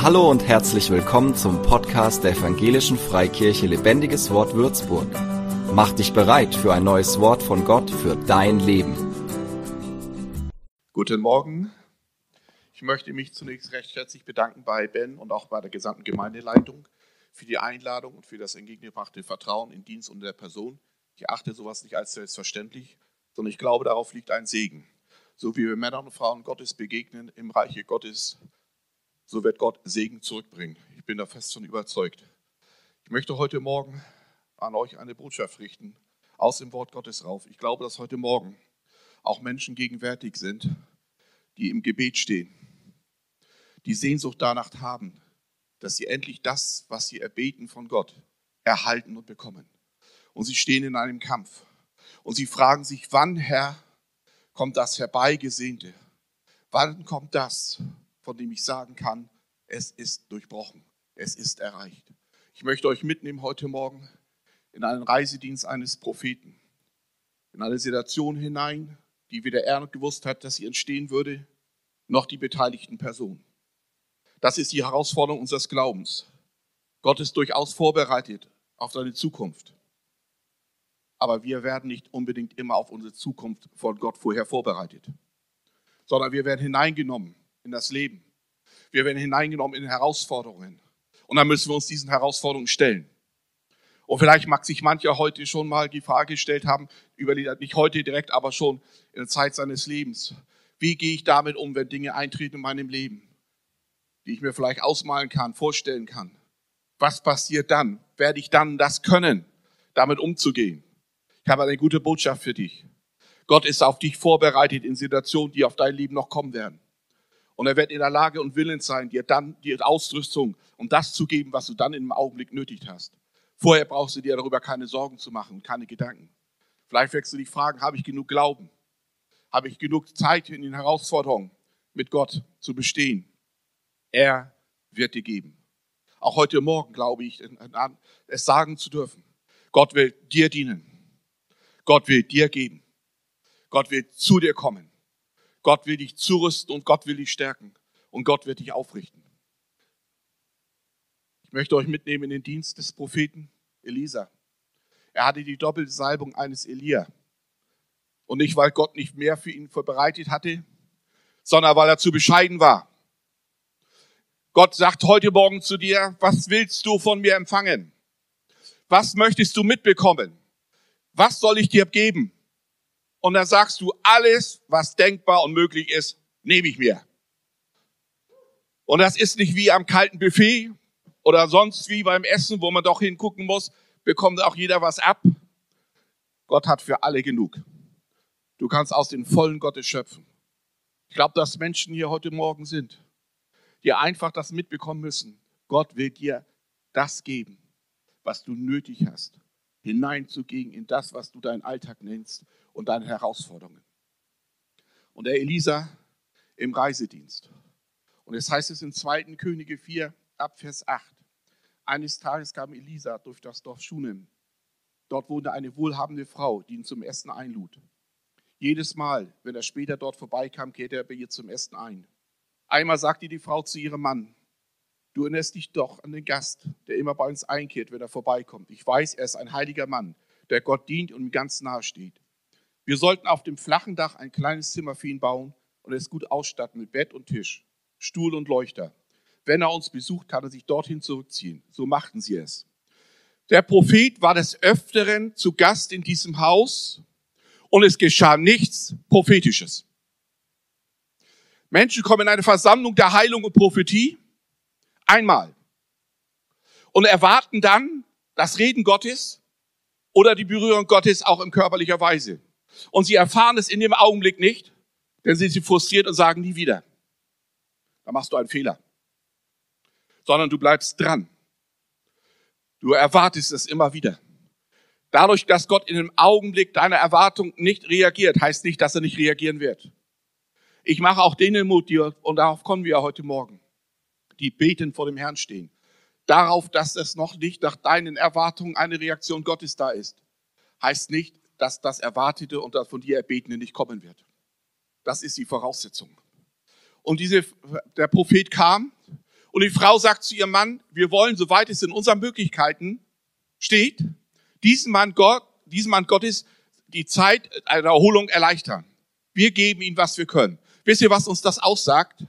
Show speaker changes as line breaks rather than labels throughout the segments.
Hallo und herzlich willkommen zum Podcast der Evangelischen Freikirche Lebendiges Wort Würzburg. Mach dich bereit für ein neues Wort von Gott für dein Leben.
Guten Morgen. Ich möchte mich zunächst recht herzlich bedanken bei Ben und auch bei der gesamten Gemeindeleitung für die Einladung und für das entgegengebrachte Vertrauen in Dienst und der Person. Ich achte sowas nicht als selbstverständlich, sondern ich glaube, darauf liegt ein Segen. So wie wir Männern und Frauen Gottes begegnen im Reiche Gottes, so wird Gott Segen zurückbringen. Ich bin da fest von überzeugt. Ich möchte heute Morgen an euch eine Botschaft richten, aus dem Wort Gottes rauf. Ich glaube, dass heute Morgen auch Menschen gegenwärtig sind, die im Gebet stehen, die Sehnsucht danach haben, dass sie endlich das, was sie erbeten von Gott, erhalten und bekommen. Und sie stehen in einem Kampf. Und sie fragen sich, wann, Herr, kommt das Herbeigesehnte? Wann kommt das, von dem ich sagen kann, es ist durchbrochen, es ist erreicht. Ich möchte euch mitnehmen heute Morgen in einen Reisedienst eines Propheten, in eine Situation hinein, die weder er gewusst hat, dass sie entstehen würde, noch die beteiligten Personen. Das ist die Herausforderung unseres Glaubens. Gott ist durchaus vorbereitet auf seine Zukunft. Aber wir werden nicht unbedingt immer auf unsere Zukunft von Gott vorher vorbereitet, sondern wir werden hineingenommen in das Leben. Wir werden hineingenommen in Herausforderungen. Und dann müssen wir uns diesen Herausforderungen stellen. Und vielleicht mag sich mancher heute schon mal die Frage gestellt haben, nicht heute direkt, aber schon in der Zeit seines Lebens. Wie gehe ich damit um, wenn Dinge eintreten in meinem Leben, die ich mir vielleicht ausmalen kann, vorstellen kann? Was passiert dann? Werde ich dann das können, damit umzugehen? Ich habe eine gute Botschaft für dich. Gott ist auf dich vorbereitet in Situationen, die auf dein Leben noch kommen werden. Und er wird in der Lage und willens sein, dir dann die Ausrüstung und das zu geben, was du dann im Augenblick nötig hast. Vorher brauchst du dir darüber keine Sorgen zu machen, keine Gedanken. Vielleicht wirst du dich fragen, habe ich genug Glauben? Habe ich genug Zeit in den Herausforderungen mit Gott zu bestehen? Er wird dir geben. Auch heute Morgen glaube ich, es sagen zu dürfen. Gott will dir dienen. Gott will dir geben. Gott will zu dir kommen. Gott will dich zurüsten und Gott will dich stärken und Gott wird dich aufrichten. Ich möchte euch mitnehmen in den Dienst des Propheten Elisa. Er hatte die doppelte Salbung eines Elia. Und nicht, weil Gott nicht mehr für ihn vorbereitet hatte, sondern weil er zu bescheiden war. Gott sagt heute Morgen zu dir, was willst du von mir empfangen? Was möchtest du mitbekommen? Was soll ich dir geben? Und dann sagst du, alles, was denkbar und möglich ist, nehme ich mir. Und das ist nicht wie am kalten Buffet oder sonst wie beim Essen, wo man doch hingucken muss, bekommt auch jeder was ab. Gott hat für alle genug. Du kannst aus den vollen Gottes schöpfen. Ich glaube, dass Menschen hier heute Morgen sind, die einfach das mitbekommen müssen. Gott will dir das geben, was du nötig hast, hineinzugehen in das, was du deinen Alltag nennst und deine Herausforderungen. Und der Elisa im Reisedienst. Und es heißt es in 2. Könige 4, ab Vers 8. Eines Tages kam Elisa durch das Dorf Schunem. Dort wohnte eine wohlhabende Frau, die ihn zum Essen einlud. Jedes Mal, wenn er später dort vorbeikam, kehrte er bei ihr zum Essen ein. Einmal sagte die Frau zu ihrem Mann, du erinnerst dich doch an den Gast, der immer bei uns einkehrt, wenn er vorbeikommt. Ich weiß, er ist ein heiliger Mann, der Gott dient und ihm ganz nahe steht. Wir sollten auf dem flachen Dach ein kleines Zimmer für ihn bauen und es gut ausstatten mit Bett und Tisch, Stuhl und Leuchter. Wenn er uns besucht, kann er sich dorthin zurückziehen. So machten sie es. Der Prophet war des Öfteren zu Gast in diesem Haus und es geschah nichts Prophetisches. Menschen kommen in eine Versammlung der Heilung und Prophetie einmal und erwarten dann das Reden Gottes oder die Berührung Gottes auch in körperlicher Weise. Und sie erfahren es in dem Augenblick nicht, denn sie sind frustriert und sagen nie wieder. Da machst du einen Fehler. Sondern du bleibst dran. Du erwartest es immer wieder. Dadurch, dass Gott in dem Augenblick deiner Erwartung nicht reagiert, heißt nicht, dass er nicht reagieren wird. Ich mache auch denen Mut, die, und darauf kommen wir heute Morgen, die beten vor dem Herrn stehen. Darauf, dass es noch nicht nach deinen Erwartungen eine Reaktion Gottes da ist, heißt nicht, dass das Erwartete und das von dir Erbetene nicht kommen wird. Das ist die Voraussetzung. Und diese, der Prophet kam und die Frau sagt zu ihrem Mann, wir wollen, soweit es in unseren Möglichkeiten steht, diesen Mann, Gott, diesen Mann Gottes die Zeit einer Erholung erleichtern. Wir geben ihm, was wir können. Wisst ihr, was uns das aussagt?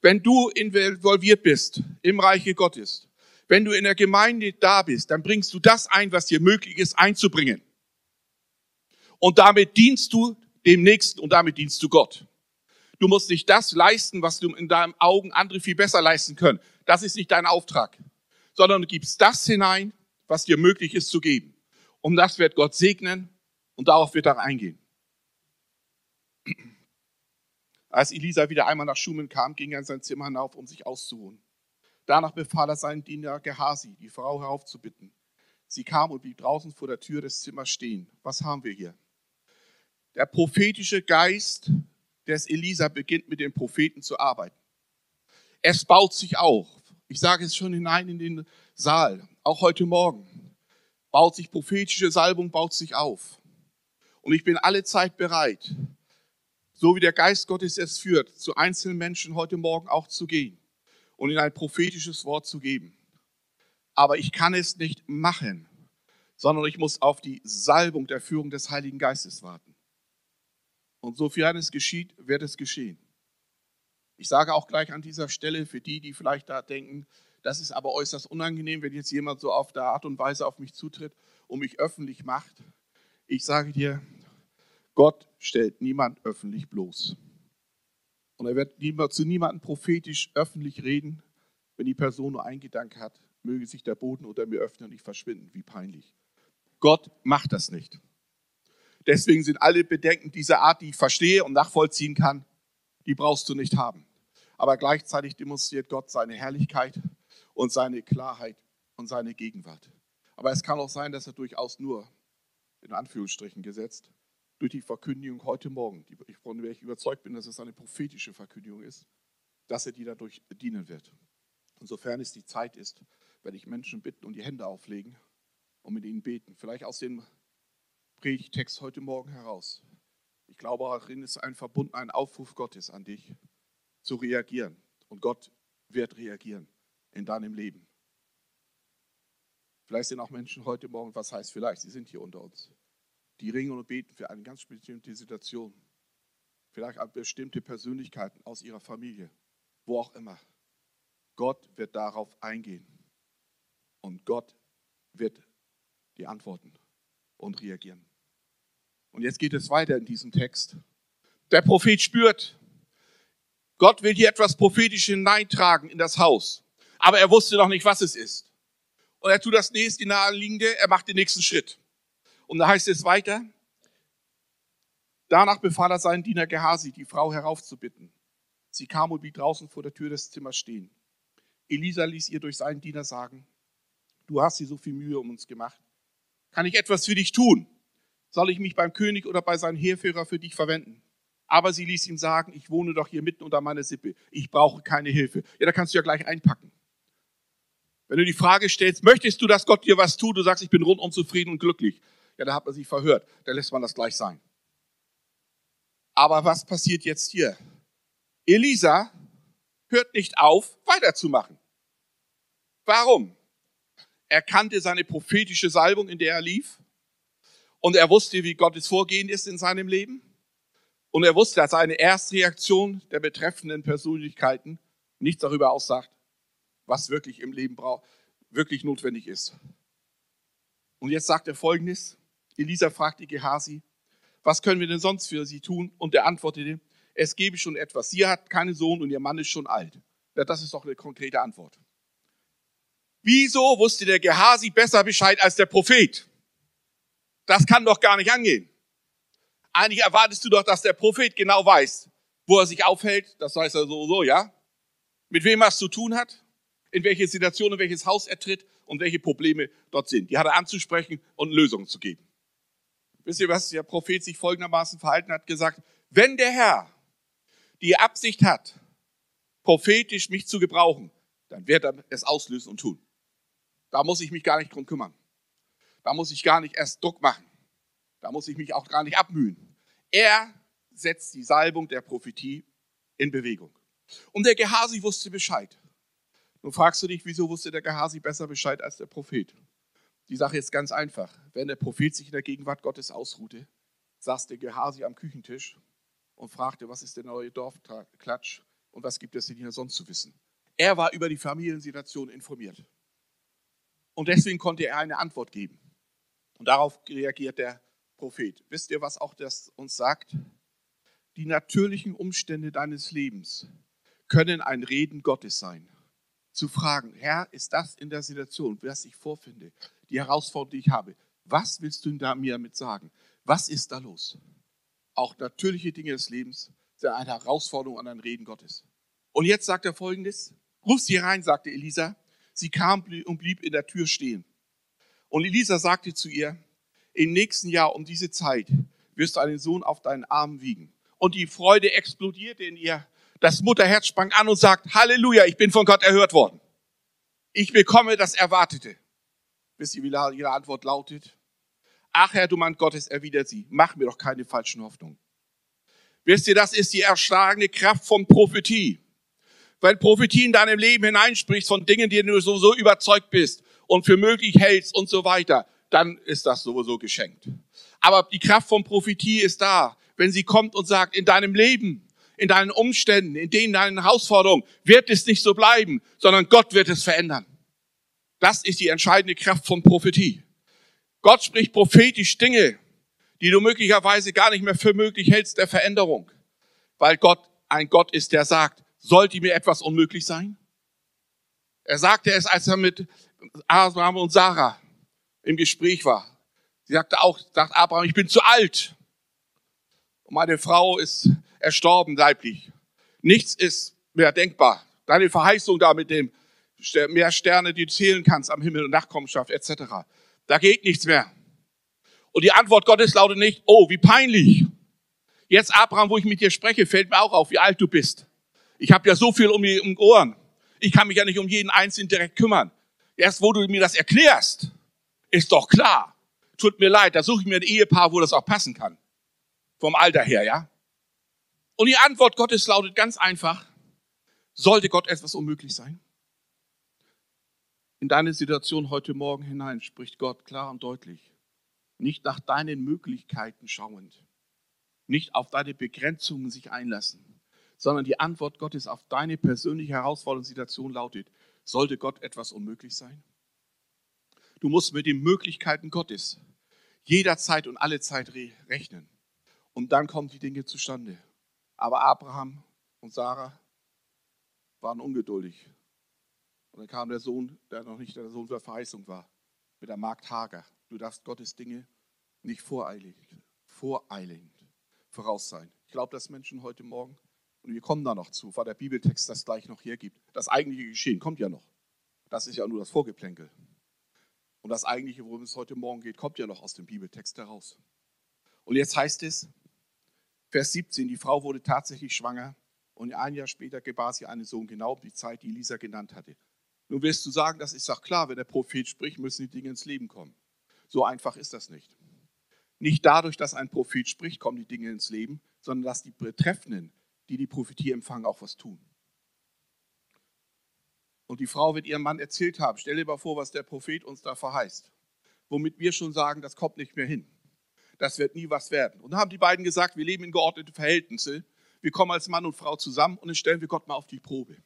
Wenn du involviert bist im Reiche Gottes, wenn du in der Gemeinde da bist, dann bringst du das ein, was dir möglich ist, einzubringen. Und damit dienst du dem Nächsten und damit dienst du Gott. Du musst nicht das leisten, was du in deinen Augen andere viel besser leisten können. Das ist nicht dein Auftrag, sondern du gibst das hinein, was dir möglich ist zu geben. Und das wird Gott segnen und darauf wird er eingehen. Als Elisa wieder einmal nach Schumen kam, ging er in sein Zimmer hinauf, um sich auszuruhen. Danach befahl er seinen Diener Gehasi, die Frau heraufzubitten. Sie kam und blieb draußen vor der Tür des Zimmers stehen. Was haben wir hier? Der prophetische Geist des Elisa beginnt mit den Propheten zu arbeiten. Es baut sich auf. Ich sage es schon hinein in den Saal, auch heute Morgen. Baut sich prophetische Salbung, baut sich auf. Und ich bin alle Zeit bereit, so wie der Geist Gottes es führt, zu einzelnen Menschen heute Morgen auch zu gehen und ihnen ein prophetisches Wort zu geben. Aber ich kann es nicht machen, sondern ich muss auf die Salbung der Führung des Heiligen Geistes warten. Und sofern es geschieht, wird es geschehen. Ich sage auch gleich an dieser Stelle für die, die vielleicht da denken, das ist aber äußerst unangenehm, wenn jetzt jemand so auf der Art und Weise auf mich zutritt und mich öffentlich macht. Ich sage dir, Gott stellt niemand öffentlich bloß. Und er wird zu niemandem prophetisch öffentlich reden, wenn die Person nur einen Gedanke hat, möge sich der Boden unter mir öffnen und ich verschwinden. Wie peinlich. Gott macht das nicht. Deswegen sind alle Bedenken dieser Art, die ich verstehe und nachvollziehen kann, die brauchst du nicht haben. Aber gleichzeitig demonstriert Gott seine Herrlichkeit und seine Klarheit und seine Gegenwart. Aber es kann auch sein, dass er durchaus nur, in Anführungsstrichen gesetzt, durch die Verkündigung heute Morgen, von der ich überzeugt bin, dass es eine prophetische Verkündigung ist, dass er dir dadurch dienen wird. Insofern es die Zeit ist, werde ich Menschen bitten und die Hände auflegen und mit ihnen beten. Vielleicht aus dem Predigtext heute Morgen heraus. Ich glaube, darin ist ein Verbund, ein Aufruf Gottes an dich, zu reagieren. Und Gott wird reagieren in deinem Leben. Vielleicht sind auch Menschen heute Morgen, was heißt vielleicht, sie sind hier unter uns, die ringen und beten für eine ganz bestimmte Situation. Vielleicht bestimmte Persönlichkeiten aus ihrer Familie, wo auch immer. Gott wird darauf eingehen. Und Gott wird die antworten und reagieren. Und jetzt geht es weiter in diesem Text. Der Prophet spürt, Gott will hier etwas prophetisch hineintragen in das Haus. Aber er wusste noch nicht, was es ist. Und er tut das nächste, naheliegende, er macht den nächsten Schritt. Und da heißt es weiter, danach befahl er seinen Diener Gehasi, die Frau heraufzubitten. Sie kam und blieb draußen vor der Tür des Zimmers stehen. Elisa ließ ihr durch seinen Diener sagen, du hast dir so viel Mühe um uns gemacht. Kann ich etwas für dich tun? Soll ich mich beim König oder bei seinem Heerführer für dich verwenden? Aber sie ließ ihm sagen, ich wohne doch hier mitten unter meiner Sippe. Ich brauche keine Hilfe. Ja, da kannst du ja gleich einpacken. Wenn du die Frage stellst, möchtest du, dass Gott dir was tut? Du sagst, ich bin rundum zufrieden und glücklich ja, da hat man sich verhört. Da lässt man das gleich sein. Aber was passiert jetzt hier? Elisa hört nicht auf, weiterzumachen. Warum? Er kannte seine prophetische Salbung, in der er lief. Und er wusste, wie Gottes Vorgehen ist in seinem Leben. Und er wusste, dass seine Erstreaktion der betreffenden Persönlichkeiten nichts darüber aussagt, was wirklich im Leben braucht, wirklich notwendig ist. Und jetzt sagt er Folgendes. Elisa fragte Gehasi, was können wir denn sonst für sie tun? Und er antwortete, es gebe schon etwas. Sie hat keinen Sohn und ihr Mann ist schon alt. Ja, das ist doch eine konkrete Antwort. Wieso wusste der Gehasi besser Bescheid als der Prophet? Das kann doch gar nicht angehen. Eigentlich erwartest du doch, dass der Prophet genau weiß, wo er sich aufhält. Das weiß er so, ja? Mit wem er es zu tun hat, in welche Situation, in welches Haus er tritt und welche Probleme dort sind. Die hat er anzusprechen und Lösungen zu geben. Wisst ihr, was der Prophet sich folgendermaßen verhalten hat? Gesagt, wenn der Herr die Absicht hat, prophetisch mich zu gebrauchen, dann wird er es auslösen und tun. Da muss ich mich gar nicht drum kümmern. Da muss ich gar nicht erst Druck machen. Da muss ich mich auch gar nicht abmühen. Er setzt die Salbung der Prophetie in Bewegung. Und der Gehasi wusste Bescheid. Nun fragst du dich, wieso wusste der Gehasi besser Bescheid als der Prophet? Die Sache ist ganz einfach. Wenn der Prophet sich in der Gegenwart Gottes ausruhte, saß der Gehasi am Küchentisch und fragte, was ist der neue Dorfklatsch und was gibt es denn hier sonst zu wissen. Er war über die Familiensituation informiert. Und deswegen konnte er eine Antwort geben. Und darauf reagiert der Prophet. Wisst ihr, was auch das uns sagt? Die natürlichen Umstände deines Lebens können ein Reden Gottes sein. Zu fragen, Herr, ist das in der Situation, was ich vorfinde, die Herausforderung, die ich habe, was willst du da mir damit sagen? Was ist da los? Auch natürliche Dinge des Lebens sind eine Herausforderung an ein Reden Gottes. Und jetzt sagt er folgendes: Ruf sie rein, sagte Elisa. Sie kam und blieb in der Tür stehen. Und Elisa sagte zu ihr: Im nächsten Jahr um diese Zeit wirst du einen Sohn auf deinen Arm wiegen. Und die Freude explodierte in ihr. Das Mutterherz sprang an und sagt: Halleluja, ich bin von Gott erhört worden. Ich bekomme das Erwartete. Wisst ihr, wie ihre Antwort lautet? Ach Herr, du Mann Gottes, erwidert sie, mach mir doch keine falschen Hoffnungen. Wisst ihr, das ist die erschlagene Kraft von Prophetie. Wenn Prophetie in deinem Leben hineinspricht von Dingen, die du sowieso überzeugt bist und für möglich hältst und so weiter, dann ist das sowieso geschenkt. Aber die Kraft von Prophetie ist da, wenn sie kommt und sagt, in deinem Leben, in deinen Umständen, in denen deinen Herausforderungen wird es nicht so bleiben, sondern Gott wird es verändern. Das ist die entscheidende Kraft von Prophetie. Gott spricht prophetisch Dinge, die du möglicherweise gar nicht mehr für möglich hältst der Veränderung, weil Gott ein Gott ist, der sagt, sollte mir etwas unmöglich sein? Er sagte es, als er mit Abraham und Sarah im Gespräch war. Sie sagte auch, sagt Abraham, ich bin zu alt. Und meine Frau ist erstorben leiblich. Nichts ist mehr denkbar. Deine Verheißung da mit dem mehr Sterne, die du zählen kannst am Himmel und Nachkommenschaft etc. Da geht nichts mehr. Und die Antwort Gottes lautet nicht, oh, wie peinlich. Jetzt, Abraham, wo ich mit dir spreche, fällt mir auch auf, wie alt du bist. Ich habe ja so viel um die um Ohren. Ich kann mich ja nicht um jeden Einzelnen direkt kümmern. Erst wo du mir das erklärst, ist doch klar. Tut mir leid, da suche ich mir ein Ehepaar, wo das auch passen kann. Vom Alter her, ja? Und die Antwort Gottes lautet ganz einfach, sollte Gott etwas unmöglich sein? In deine Situation heute Morgen hinein spricht Gott klar und deutlich. Nicht nach deinen Möglichkeiten schauend, nicht auf deine Begrenzungen sich einlassen, sondern die Antwort Gottes auf deine persönliche herausfordernde Situation lautet, sollte Gott etwas unmöglich sein? Du musst mit den Möglichkeiten Gottes jederzeit und alle Zeit rechnen. Und dann kommen die Dinge zustande. Aber Abraham und Sarah waren ungeduldig. Und dann kam der Sohn, der noch nicht der Sohn der Verheißung war, mit der Magd Hager. Du darfst Gottes Dinge nicht voreilig, voreilend voraus sein. Ich glaube, dass Menschen heute Morgen, und wir kommen da noch zu, weil der Bibeltext das gleich noch hergibt, das eigentliche Geschehen kommt ja noch. Das ist ja nur das Vorgeplänkel. Und das eigentliche, worum es heute Morgen geht, kommt ja noch aus dem Bibeltext heraus. Und jetzt heißt es, Vers 17, die Frau wurde tatsächlich schwanger und ein Jahr später gebar sie einen Sohn, genau um die Zeit, die Elisa genannt hatte. Nun wirst du sagen, das ist doch klar, wenn der Prophet spricht, müssen die Dinge ins Leben kommen. So einfach ist das nicht. Nicht dadurch, dass ein Prophet spricht, kommen die Dinge ins Leben, sondern dass die Betreffenden, die die Prophetie empfangen, auch was tun. Und die Frau wird ihrem Mann erzählt haben, stell dir mal vor, was der Prophet uns da verheißt. Womit wir schon sagen, das kommt nicht mehr hin. Das wird nie was werden. Und dann haben die beiden gesagt, wir leben in geordneten Verhältnissen. Wir kommen als Mann und Frau zusammen und dann stellen wir Gott mal auf die Probe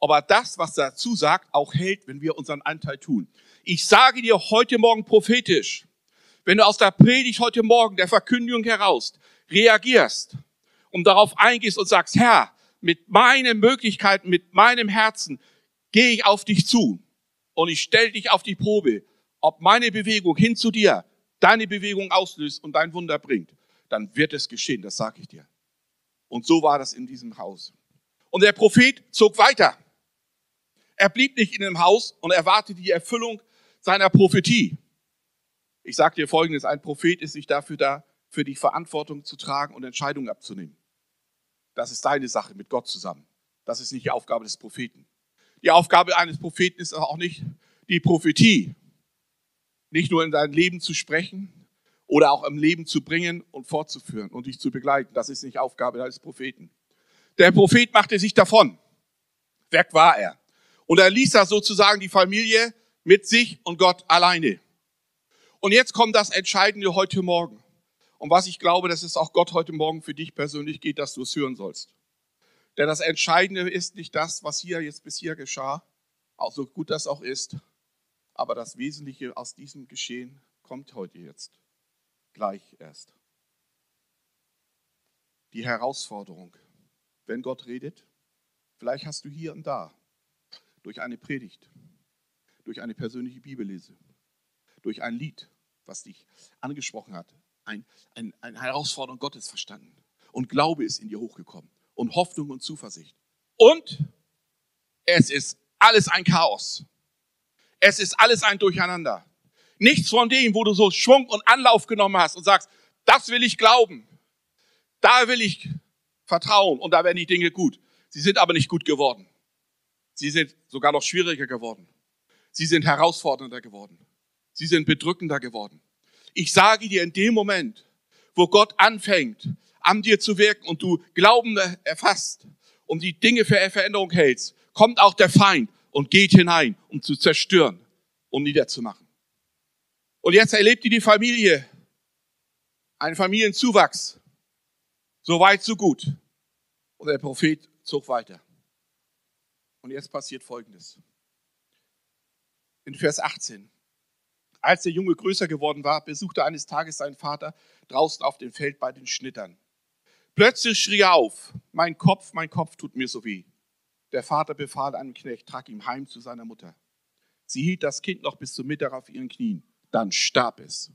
ob er das, was dazu sagt, auch hält, wenn wir unseren Anteil tun. Ich sage dir heute Morgen prophetisch, wenn du aus der Predigt heute Morgen, der Verkündigung heraus, reagierst und darauf eingehst und sagst, Herr, mit meinen Möglichkeiten, mit meinem Herzen gehe ich auf dich zu und ich stelle dich auf die Probe, ob meine Bewegung hin zu dir deine Bewegung auslöst und dein Wunder bringt, dann wird es geschehen, das sage ich dir. Und so war das in diesem Haus. Und der Prophet zog weiter. Er blieb nicht in dem Haus und erwartete die Erfüllung seiner Prophetie. Ich sage dir Folgendes, ein Prophet ist nicht dafür da, für die Verantwortung zu tragen und Entscheidungen abzunehmen. Das ist deine Sache mit Gott zusammen. Das ist nicht die Aufgabe des Propheten. Die Aufgabe eines Propheten ist auch nicht die Prophetie. Nicht nur in dein Leben zu sprechen oder auch im Leben zu bringen und fortzuführen und dich zu begleiten. Das ist nicht Aufgabe eines Propheten. Der Prophet machte sich davon. Weg war er. Und er ließ da sozusagen die Familie mit sich und Gott alleine. Und jetzt kommt das Entscheidende heute Morgen. Und was ich glaube, dass es auch Gott heute Morgen für dich persönlich geht, dass du es hören sollst. Denn das Entscheidende ist nicht das, was hier jetzt bis hier geschah, auch so gut das auch ist, aber das Wesentliche aus diesem Geschehen kommt heute jetzt, gleich erst. Die Herausforderung, wenn Gott redet, vielleicht hast du hier und da durch eine Predigt, durch eine persönliche Bibellese, durch ein Lied, was dich angesprochen hat, ein, ein, eine Herausforderung Gottes verstanden. Und Glaube ist in dir hochgekommen. Und Hoffnung und Zuversicht. Und es ist alles ein Chaos. Es ist alles ein Durcheinander. Nichts von dem, wo du so Schwung und Anlauf genommen hast und sagst, das will ich glauben. Da will ich vertrauen und da werden die Dinge gut. Sie sind aber nicht gut geworden. Sie sind sogar noch schwieriger geworden. Sie sind herausfordernder geworden. Sie sind bedrückender geworden. Ich sage dir in dem Moment, wo Gott anfängt, an dir zu wirken und du Glauben erfasst und die Dinge für Veränderung hältst, kommt auch der Feind und geht hinein, um zu zerstören, um niederzumachen. Und jetzt erlebt ihr die Familie, einen Familienzuwachs. So weit, so gut. Und der Prophet zog weiter. Und jetzt passiert Folgendes. In Vers 18. Als der Junge größer geworden war, besuchte eines Tages sein Vater draußen auf dem Feld bei den Schnittern. Plötzlich schrie er auf, mein Kopf, mein Kopf tut mir so weh. Der Vater befahl einem Knecht, trag ihm heim zu seiner Mutter. Sie hielt das Kind noch bis zum Mittag auf ihren Knien, dann starb es.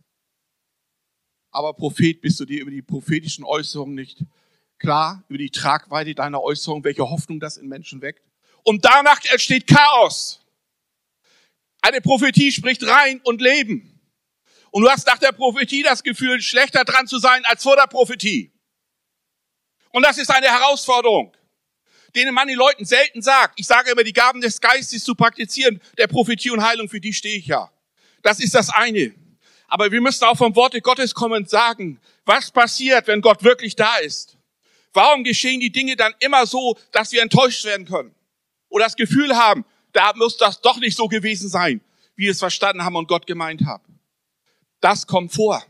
Aber Prophet, bist du dir über die prophetischen Äußerungen nicht klar, über die Tragweite deiner Äußerung, welche Hoffnung das in Menschen weckt? Und danach entsteht Chaos. Eine Prophetie spricht rein und Leben. Und du hast nach der Prophetie das Gefühl, schlechter dran zu sein als vor der Prophetie. Und das ist eine Herausforderung, denen man den Leuten selten sagt. Ich sage immer, die Gaben des Geistes zu praktizieren, der Prophetie und Heilung, für die stehe ich ja. Das ist das eine. Aber wir müssen auch vom Worte Gottes kommen und sagen, was passiert, wenn Gott wirklich da ist? Warum geschehen die Dinge dann immer so, dass wir enttäuscht werden können? Oder das Gefühl haben, da muss das doch nicht so gewesen sein, wie wir es verstanden haben und Gott gemeint haben. Das kommt vor.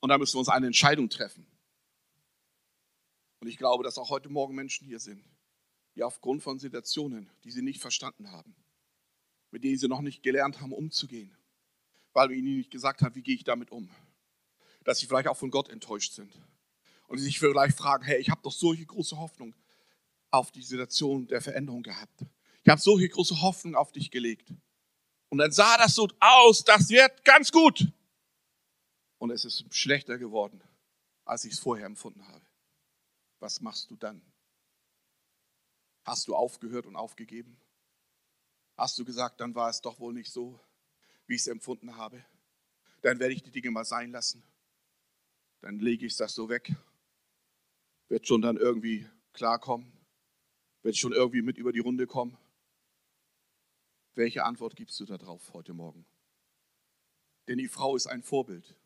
Und da müssen wir uns eine Entscheidung treffen. Und ich glaube, dass auch heute Morgen Menschen hier sind, die aufgrund von Situationen, die sie nicht verstanden haben, mit denen sie noch nicht gelernt haben, umzugehen, weil wir ihnen nicht gesagt haben, wie gehe ich damit um, dass sie vielleicht auch von Gott enttäuscht sind und sich vielleicht fragen, hey, ich habe doch solche große Hoffnung auf die Situation der Veränderung gehabt. Ich habe solche große Hoffnung auf dich gelegt. Und dann sah das so aus, das wird ganz gut. Und es ist schlechter geworden, als ich es vorher empfunden habe. Was machst du dann? Hast du aufgehört und aufgegeben? Hast du gesagt, dann war es doch wohl nicht so, wie ich es empfunden habe? Dann werde ich die Dinge mal sein lassen. Dann lege ich das so weg. Wird schon dann irgendwie klarkommen. Wird schon irgendwie mit über die Runde kommen. Welche Antwort gibst du darauf heute Morgen? Denn die Frau ist ein Vorbild.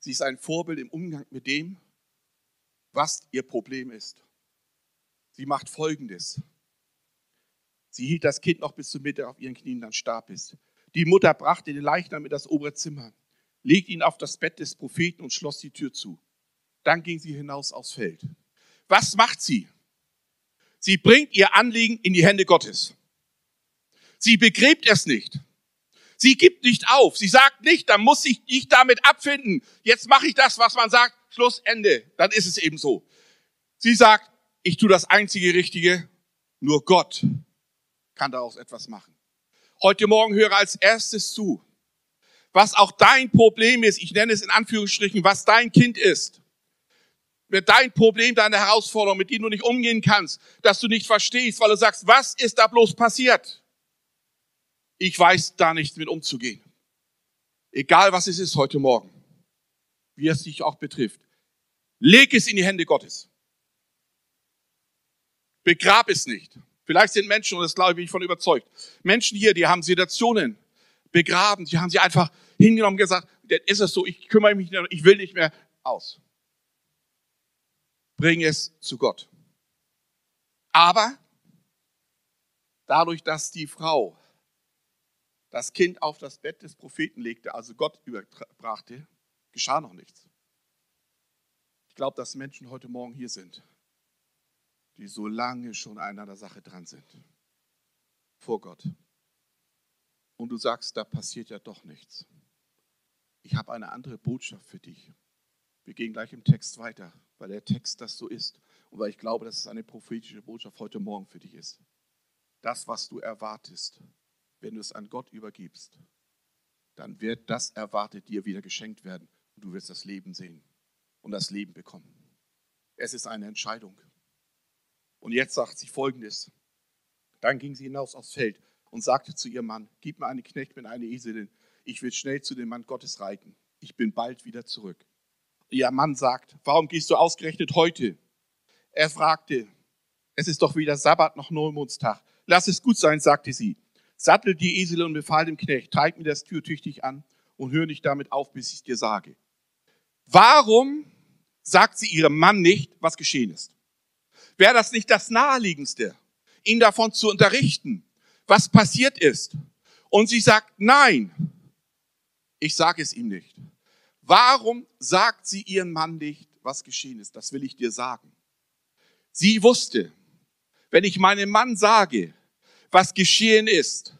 Sie ist ein Vorbild im Umgang mit dem, was ihr Problem ist. Sie macht Folgendes. Sie hielt das Kind noch bis zur Mitte auf ihren Knien, dann starb es. Die Mutter brachte den Leichnam in das obere Zimmer, legte ihn auf das Bett des Propheten und schloss die Tür zu. Dann ging sie hinaus aufs Feld. Was macht sie? Sie bringt ihr Anliegen in die Hände Gottes. Sie begräbt es nicht. Sie gibt nicht auf. Sie sagt nicht, dann muss ich nicht damit abfinden. Jetzt mache ich das, was man sagt. Schluss, Ende. Dann ist es eben so. Sie sagt, ich tue das einzige Richtige. Nur Gott kann daraus etwas machen. Heute Morgen höre als erstes zu, was auch dein Problem ist. Ich nenne es in Anführungsstrichen, was dein Kind ist. Mit dein Problem, deine Herausforderung, mit denen du nicht umgehen kannst, dass du nicht verstehst, weil du sagst, was ist da bloß passiert? Ich weiß da nicht mit umzugehen. Egal was es ist heute Morgen, wie es dich auch betrifft, leg es in die Hände Gottes. Begrab es nicht. Vielleicht sind Menschen, und das glaube ich, bin ich von überzeugt, Menschen hier, die haben Situationen begraben, die haben sie einfach hingenommen und gesagt, ist es so, ich kümmere mich nicht, ich will nicht mehr aus. Bring es zu Gott. Aber Dadurch, dass die Frau das Kind auf das Bett des Propheten legte, also Gott überbrachte, geschah noch nichts. Ich glaube, dass Menschen heute Morgen hier sind, die so lange schon an einer Sache dran sind. Vor Gott. Und du sagst, da passiert ja doch nichts. Ich habe eine andere Botschaft für dich. Wir gehen gleich im Text weiter, weil der Text das so ist und weil ich glaube, dass es eine prophetische Botschaft heute Morgen für dich ist. Das, was du erwartest, wenn du es an Gott übergibst, dann wird das erwartet dir wieder geschenkt werden und du wirst das Leben sehen und das Leben bekommen. Es ist eine Entscheidung. Und jetzt sagt sie folgendes. Dann ging sie hinaus aufs Feld und sagte zu ihrem Mann, gib mir einen Knecht mit einer Eselin, ich will schnell zu dem Mann Gottes reiten. Ich bin bald wieder zurück. Ihr Mann sagt, warum gehst du ausgerechnet heute? Er fragte, es ist doch weder Sabbat noch Neumondstag. Lass es gut sein, sagte sie. Sattel die Esel und befahl dem Knecht, treib mir das Tür tüchtig an und hör nicht damit auf, bis ich dir sage. Warum sagt sie ihrem Mann nicht, was geschehen ist? Wäre das nicht das Naheliegendste, ihn davon zu unterrichten, was passiert ist? Und sie sagt, nein, ich sage es ihm nicht. Warum sagt sie ihren Mann nicht, was geschehen ist? Das will ich dir sagen. Sie wusste, wenn ich meinem Mann sage, was geschehen ist,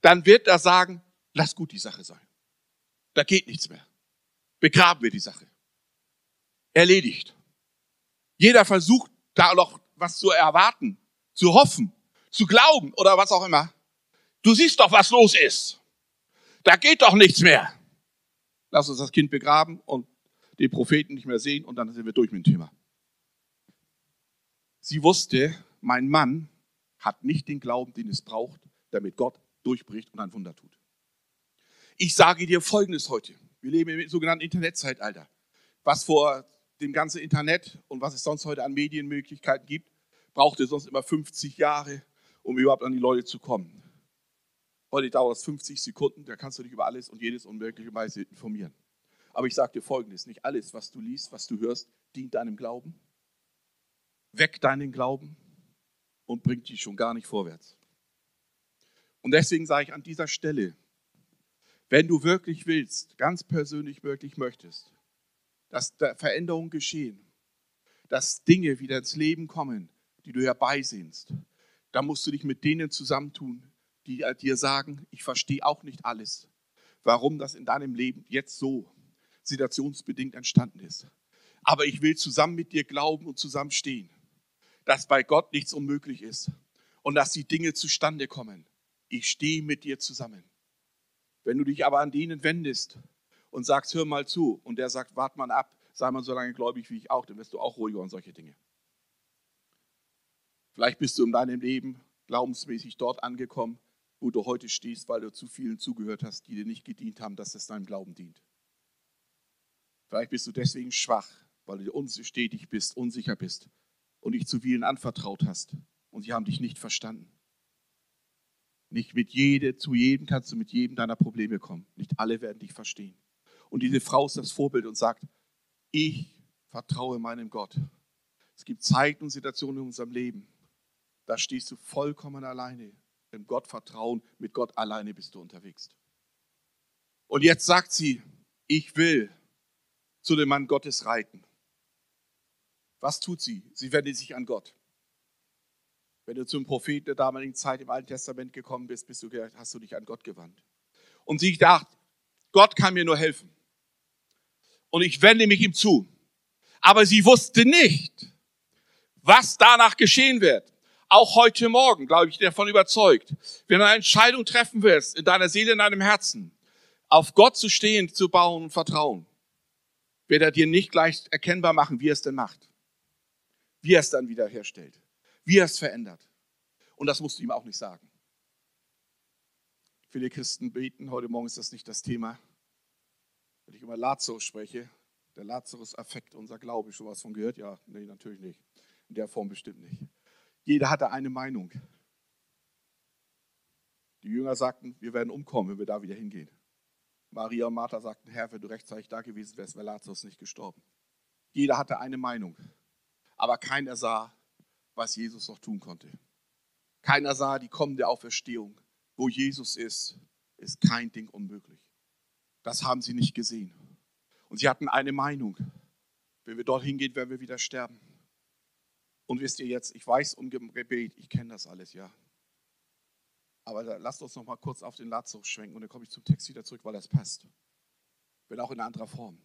dann wird er sagen, lass gut die Sache sein. Da geht nichts mehr. Begraben wir die Sache. Erledigt. Jeder versucht da noch was zu erwarten, zu hoffen, zu glauben oder was auch immer. Du siehst doch, was los ist. Da geht doch nichts mehr. Lass uns das Kind begraben und den Propheten nicht mehr sehen und dann sind wir durch mit dem Thema. Sie wusste, mein Mann hat nicht den Glauben, den es braucht, damit Gott durchbricht und ein Wunder tut. Ich sage dir Folgendes heute. Wir leben im sogenannten Internetzeitalter. Was vor dem ganzen Internet und was es sonst heute an Medienmöglichkeiten gibt, brauchte sonst immer 50 Jahre, um überhaupt an die Leute zu kommen. Heute dauert es 50 Sekunden, da kannst du dich über alles und jedes unmögliche Weise informieren. Aber ich sage dir Folgendes, nicht alles, was du liest, was du hörst, dient deinem Glauben. Weck deinen Glauben und bringt dich schon gar nicht vorwärts. Und deswegen sage ich an dieser Stelle, wenn du wirklich willst, ganz persönlich wirklich möchtest, dass Veränderungen geschehen, dass Dinge wieder ins Leben kommen, die du herbeisehnst, dann musst du dich mit denen zusammentun, die dir sagen, ich verstehe auch nicht alles, warum das in deinem Leben jetzt so situationsbedingt entstanden ist. Aber ich will zusammen mit dir glauben und zusammenstehen dass bei Gott nichts unmöglich ist und dass die Dinge zustande kommen. Ich stehe mit dir zusammen. Wenn du dich aber an denen wendest und sagst, hör mal zu, und der sagt, wart mal ab, sei mal so lange gläubig wie ich auch, dann wirst du auch ruhiger und solche Dinge. Vielleicht bist du in deinem Leben glaubensmäßig dort angekommen, wo du heute stehst, weil du zu vielen zugehört hast, die dir nicht gedient haben, dass es deinem Glauben dient. Vielleicht bist du deswegen schwach, weil du unstetig bist, unsicher bist und dich zu vielen anvertraut hast und sie haben dich nicht verstanden. Nicht mit jede, zu jedem kannst du mit jedem deiner Probleme kommen. Nicht alle werden dich verstehen. Und diese Frau ist das Vorbild und sagt, ich vertraue meinem Gott. Es gibt Zeiten und Situationen in unserem Leben, da stehst du vollkommen alleine. Im Gott vertrauen, mit Gott alleine bist du unterwegs. Und jetzt sagt sie, ich will zu dem Mann Gottes reiten. Was tut sie? Sie wendet sich an Gott. Wenn du zum Propheten der damaligen Zeit im Alten Testament gekommen bist, bist du, hast du dich an Gott gewandt. Und sie dachte, Gott kann mir nur helfen. Und ich wende mich ihm zu. Aber sie wusste nicht, was danach geschehen wird. Auch heute Morgen, glaube ich, davon überzeugt. Wenn du eine Entscheidung treffen wirst, in deiner Seele, in deinem Herzen, auf Gott zu stehen, zu bauen und vertrauen, wird er dir nicht gleich erkennbar machen, wie er es denn macht wie er es dann wieder herstellt, wie er es verändert. Und das musst du ihm auch nicht sagen. Viele Christen beten, heute Morgen ist das nicht das Thema. Wenn ich über Lazarus spreche, der Lazarus-Affekt, unser Glaube, schon was von gehört? Ja, nee, natürlich nicht. In der Form bestimmt nicht. Jeder hatte eine Meinung. Die Jünger sagten, wir werden umkommen, wenn wir da wieder hingehen. Maria und Martha sagten, Herr, wenn du rechtzeitig da gewesen wärst, wäre Lazarus nicht gestorben. Jeder hatte eine Meinung aber keiner sah, was Jesus noch tun konnte. Keiner sah die kommende Auferstehung. Wo Jesus ist, ist kein Ding unmöglich. Das haben sie nicht gesehen. Und sie hatten eine Meinung. Wenn wir dorthin gehen, werden wir wieder sterben. Und wisst ihr jetzt, ich weiß um Gebet, ich kenne das alles, ja. Aber lasst uns noch mal kurz auf den Lazarus schwenken und dann komme ich zum Text wieder zurück, weil das passt. Wenn auch in anderer Form.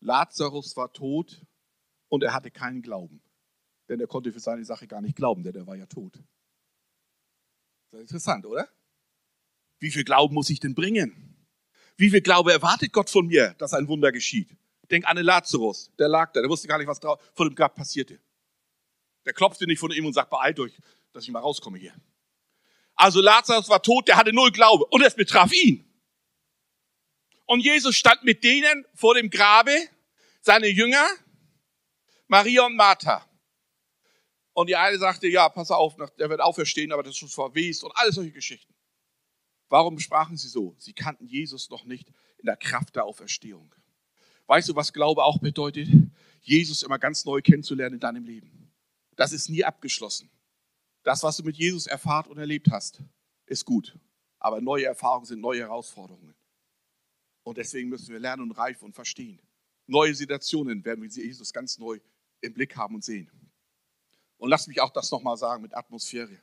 Lazarus war tot und er hatte keinen Glauben. Denn er konnte für seine Sache gar nicht glauben, denn er war ja tot. Das ist interessant, oder? Wie viel Glauben muss ich denn bringen? Wie viel Glaube erwartet Gott von mir, dass ein Wunder geschieht? Denk an den Lazarus, der lag da, der wusste gar nicht, was vor dem Grab passierte. Der klopfte nicht von ihm und sagt, beeilt euch, dass ich mal rauskomme hier. Also Lazarus war tot, der hatte null Glaube und es betraf ihn. Und Jesus stand mit denen vor dem Grabe, seine Jünger, Maria und Martha. Und die eine sagte, ja, pass auf, der wird auferstehen, aber das ist schon verwest und alles solche Geschichten. Warum sprachen sie so? Sie kannten Jesus noch nicht in der Kraft der Auferstehung. Weißt du, was Glaube auch bedeutet? Jesus immer ganz neu kennenzulernen in deinem Leben. Das ist nie abgeschlossen. Das, was du mit Jesus erfahrt und erlebt hast, ist gut. Aber neue Erfahrungen sind neue Herausforderungen. Und deswegen müssen wir lernen und reifen und verstehen. Neue Situationen werden wir Jesus ganz neu im Blick haben und sehen. Und lass mich auch das nochmal sagen mit Atmosphäre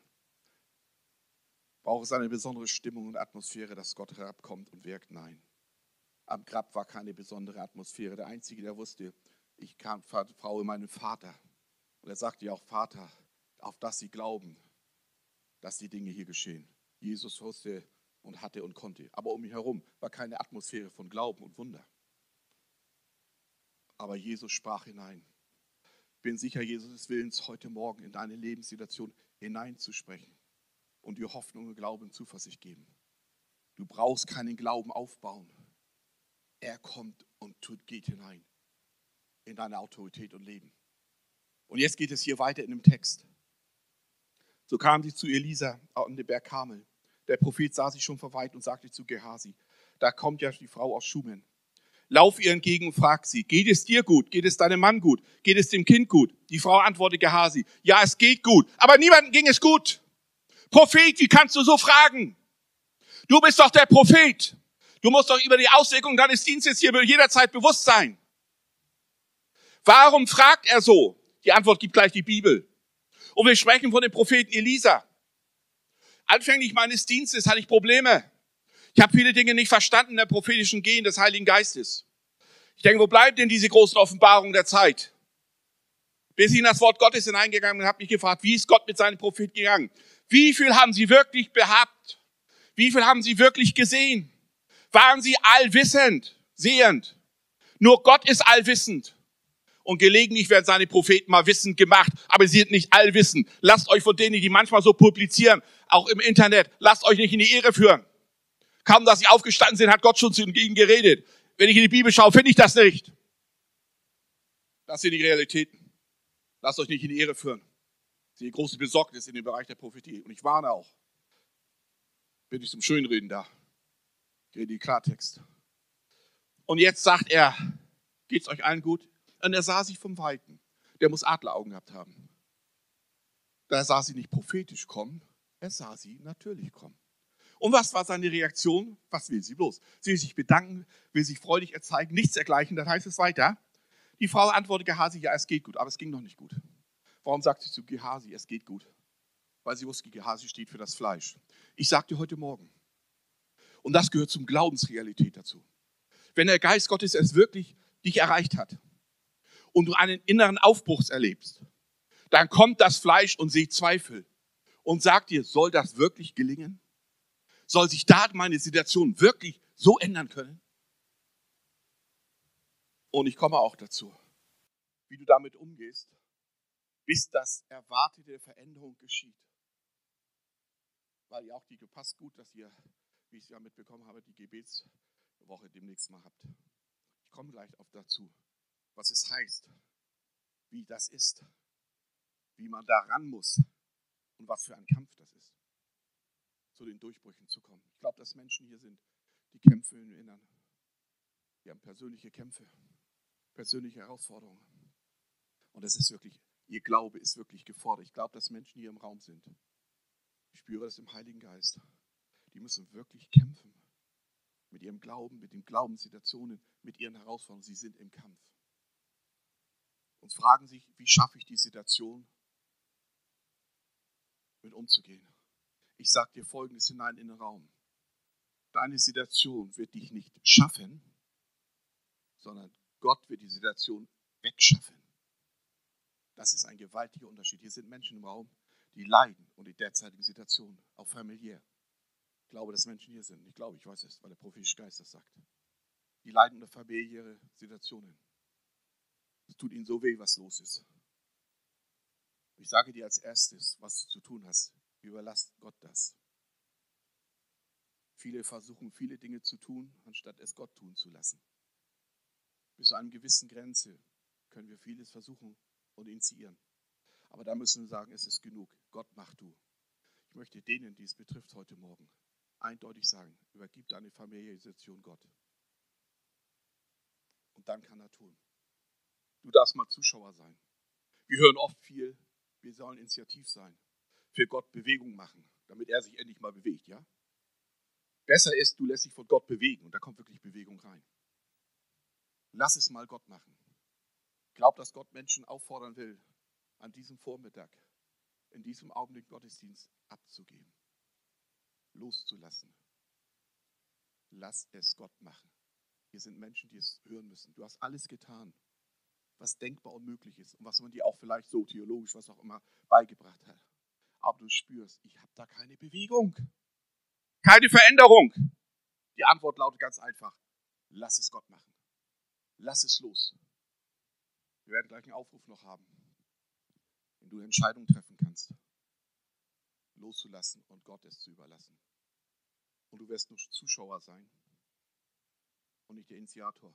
braucht es eine besondere Stimmung und Atmosphäre, dass Gott herabkommt und wirkt? Nein. Am Grab war keine besondere Atmosphäre. Der Einzige, der wusste, ich vertraue meinem Vater. Und er sagte ja auch, Vater, auf das sie glauben, dass die Dinge hier geschehen. Jesus wusste und hatte und konnte. Aber um ihn herum war keine Atmosphäre von Glauben und Wunder. Aber Jesus sprach hinein. Ich bin sicher, Jesus ist willens, heute Morgen in deine Lebenssituation hineinzusprechen und dir Hoffnung und Glauben und Zuversicht geben. Du brauchst keinen Glauben aufbauen. Er kommt und tut, geht hinein in deine Autorität und Leben. Und jetzt geht es hier weiter in dem Text. So kam sie zu Elisa an den Berg Kamel. Der Prophet sah sie schon verweit und sagte zu Gehasi, da kommt ja die Frau aus Schumen. Lauf ihr entgegen und frag sie, geht es dir gut? Geht es deinem Mann gut? Geht es dem Kind gut? Die Frau antwortete Gehasi, ja, es geht gut. Aber niemandem ging es gut. Prophet, wie kannst du so fragen? Du bist doch der Prophet. Du musst doch über die Auswirkungen deines Dienstes hier jederzeit bewusst sein. Warum fragt er so? Die Antwort gibt gleich die Bibel. Und wir sprechen von dem Propheten Elisa. Anfänglich meines Dienstes hatte ich Probleme. Ich habe viele Dinge nicht verstanden der prophetischen Gehen des Heiligen Geistes. Ich denke, wo bleibt denn diese großen Offenbarungen der Zeit? Bis ich in das Wort Gottes hineingegangen bin, habe mich gefragt, wie ist Gott mit seinem Prophet gegangen? Wie viel haben sie wirklich behabt? Wie viel haben sie wirklich gesehen? Waren sie allwissend, sehend? Nur Gott ist allwissend. Und gelegentlich werden seine Propheten mal wissend gemacht, aber sie sind nicht allwissend. Lasst euch von denen, die manchmal so publizieren, auch im Internet, lasst euch nicht in die Ehre führen. Kaum, dass sie aufgestanden sind, hat Gott schon zu ihnen geredet. Wenn ich in die Bibel schaue, finde ich das nicht. Das sind die Realitäten. Lasst euch nicht in die Ehre führen. Die große Besorgnis in dem Bereich der Prophetie. Und ich warne auch. Bin ich zum Schönreden da. Rede die Klartext. Und jetzt sagt er, geht's euch allen gut? Und er sah sie vom Weiten. Der muss Adleraugen gehabt haben. Da sah sie nicht prophetisch kommen, er sah sie natürlich kommen. Und was war seine Reaktion? Was will sie bloß? Sie will sich bedanken, will sich freudig erzeigen, nichts dergleichen. Dann heißt es weiter. Die Frau antwortete Gehasi, ja, es geht gut, aber es ging noch nicht gut. Warum sagt sie zu Gehasi, es geht gut? Weil sie wusste, Gehasi steht für das Fleisch. Ich sagte heute Morgen, und das gehört zum Glaubensrealität dazu. Wenn der Geist Gottes es wirklich dich erreicht hat und du einen inneren Aufbruch erlebst, dann kommt das Fleisch und sieht Zweifel und sagt dir, soll das wirklich gelingen? Soll sich da meine Situation wirklich so ändern können? Und ich komme auch dazu, wie du damit umgehst, bis das erwartete Veränderung geschieht. Weil ja auch die passt gut, dass ihr, wie ich es ja mitbekommen habe, die Gebetswoche demnächst mal habt. Ich komme gleich auf dazu, was es heißt, wie das ist, wie man da ran muss und was für ein Kampf das ist, zu den Durchbrüchen zu kommen. Ich glaube, dass Menschen hier sind, die kämpfen im Innern. Die haben persönliche Kämpfe, persönliche Herausforderungen. Und es ist wirklich Ihr Glaube ist wirklich gefordert. Ich glaube, dass Menschen hier im Raum sind, Ich spüre das im Heiligen Geist. Die müssen wirklich kämpfen. Mit ihrem Glauben, mit den Glaubenssituationen, mit ihren Herausforderungen. Sie sind im Kampf. Und fragen sich, wie schaffe ich die Situation, mit umzugehen. Ich sage dir Folgendes hinein in den Raum. Deine Situation wird dich nicht schaffen, sondern Gott wird die Situation wegschaffen. Das ist ein gewaltiger Unterschied. Hier sind Menschen im Raum, die leiden unter die derzeitigen Situation, auch familiär. Ich glaube, dass Menschen hier sind. Ich glaube, ich weiß es, weil der prophetische Geist das sagt. Die leiden unter familiäre Situationen. Es tut ihnen so weh, was los ist. Ich sage dir als erstes, was du zu tun hast. Überlass Gott das. Viele versuchen, viele Dinge zu tun, anstatt es Gott tun zu lassen. Bis zu einer gewissen Grenze können wir vieles versuchen und initiieren. Aber da müssen wir sagen, es ist genug. Gott mach du. Ich möchte denen, die es betrifft, heute Morgen eindeutig sagen, übergib deine Familiensituation Gott. Und dann kann er tun. Du darfst mal Zuschauer sein. Wir hören oft viel, wir sollen initiativ sein, für Gott Bewegung machen, damit er sich endlich mal bewegt, ja? Besser ist, du lässt dich von Gott bewegen und da kommt wirklich Bewegung rein. Lass es mal Gott machen. Glaub, dass Gott Menschen auffordern will, an diesem Vormittag, in diesem Augenblick Gottesdienst abzugeben, loszulassen. Lass es Gott machen. Hier sind Menschen, die es hören müssen. Du hast alles getan, was denkbar und möglich ist und was man dir auch vielleicht so theologisch, was auch immer, beigebracht hat. Aber du spürst, ich habe da keine Bewegung, keine Veränderung. Die Antwort lautet ganz einfach, lass es Gott machen. Lass es los. Wir werden gleich einen Aufruf noch haben, wenn du Entscheidungen treffen kannst, loszulassen und Gott es zu überlassen. Und du wirst nur Zuschauer sein und nicht der Initiator.